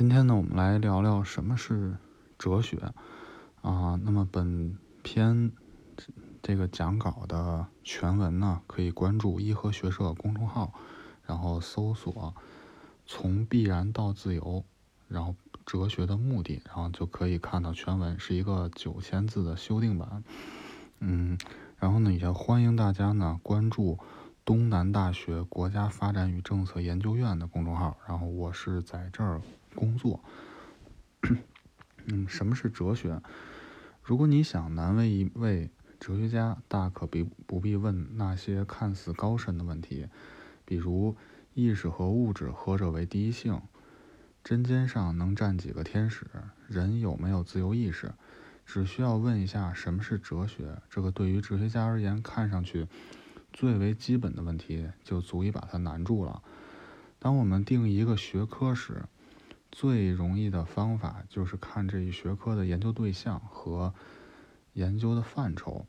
今天呢，我们来聊聊什么是哲学啊。那么本篇这个讲稿的全文呢，可以关注颐和学社公众号，然后搜索“从必然到自由”，然后哲学的目的，然后就可以看到全文，是一个九千字的修订版。嗯，然后呢，也欢迎大家呢关注东南大学国家发展与政策研究院的公众号，然后我是在这儿。工作，嗯，什么是哲学？如果你想难为一位哲学家，大可不不必问那些看似高深的问题，比如意识和物质何者为第一性？针尖上能站几个天使？人有没有自由意识？只需要问一下什么是哲学，这个对于哲学家而言看上去最为基本的问题，就足以把他难住了。当我们定一个学科时，最容易的方法就是看这一学科的研究对象和研究的范畴。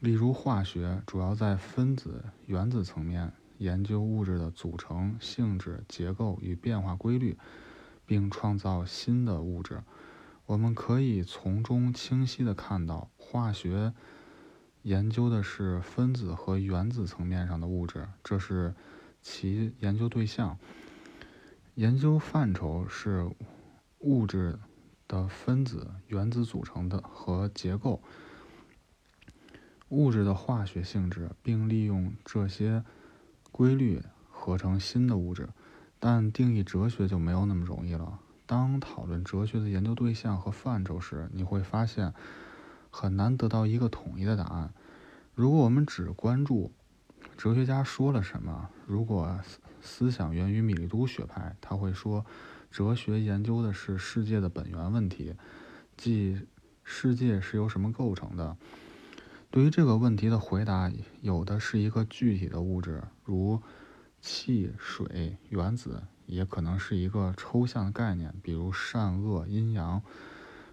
例如，化学主要在分子、原子层面研究物质的组成、性质、结构与变化规律，并创造新的物质。我们可以从中清晰地看到，化学研究的是分子和原子层面上的物质，这是其研究对象。研究范畴是物质的分子、原子组成的和结构，物质的化学性质，并利用这些规律合成新的物质。但定义哲学就没有那么容易了。当讨论哲学的研究对象和范畴时，你会发现很难得到一个统一的答案。如果我们只关注哲学家说了什么，如果。思想源于米利都学派，他会说，哲学研究的是世界的本源问题，即世界是由什么构成的。对于这个问题的回答，有的是一个具体的物质，如气、水、原子，也可能是一个抽象的概念，比如善恶、阴阳。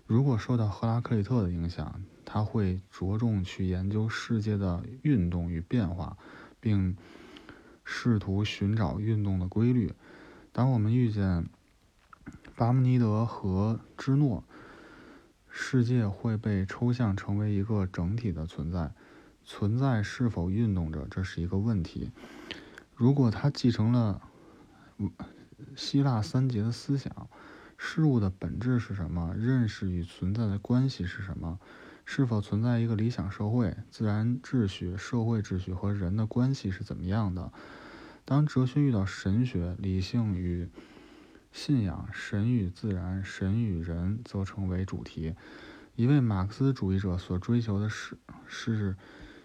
如果受到赫拉克利特的影响，他会着重去研究世界的运动与变化，并。试图寻找运动的规律。当我们遇见巴门尼德和芝诺，世界会被抽象成为一个整体的存在。存在是否运动着，这是一个问题。如果他继承了希腊三杰的思想，事物的本质是什么？认识与存在的关系是什么？是否存在一个理想社会？自然秩序、社会秩序和人的关系是怎么样的？当哲学遇到神学、理性与信仰、神与自然、神与人，则成为主题。一位马克思主义者所追求的是，是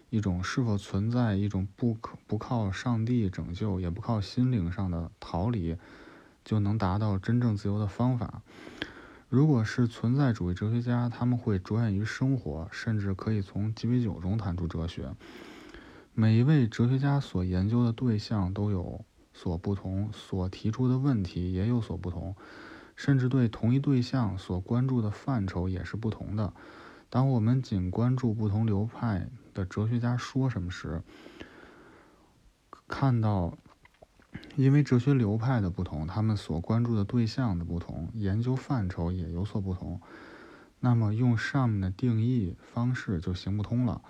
一种是否存在一种不可不靠上帝拯救，也不靠心灵上的逃离，就能达到真正自由的方法。如果是存在主义哲学家，他们会着眼于生活，甚至可以从鸡尾酒中谈出哲学。每一位哲学家所研究的对象都有所不同，所提出的问题也有所不同，甚至对同一对象所关注的范畴也是不同的。当我们仅关注不同流派的哲学家说什么时，看到，因为哲学流派的不同，他们所关注的对象的不同，研究范畴也有所不同，那么用上面的定义方式就行不通了。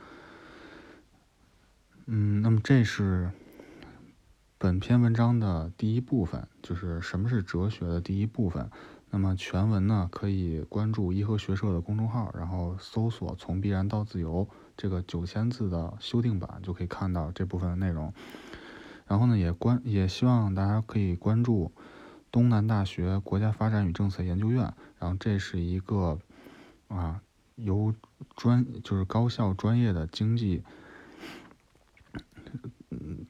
嗯，那么这是本篇文章的第一部分，就是什么是哲学的第一部分。那么全文呢，可以关注颐和学社的公众号，然后搜索“从必然到自由”这个九千字的修订版，就可以看到这部分的内容。然后呢，也关也希望大家可以关注东南大学国家发展与政策研究院，然后这是一个啊由专就是高校专业的经济。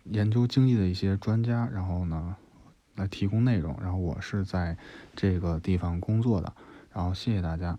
研究经济的一些专家，然后呢，来提供内容，然后我是在这个地方工作的，然后谢谢大家。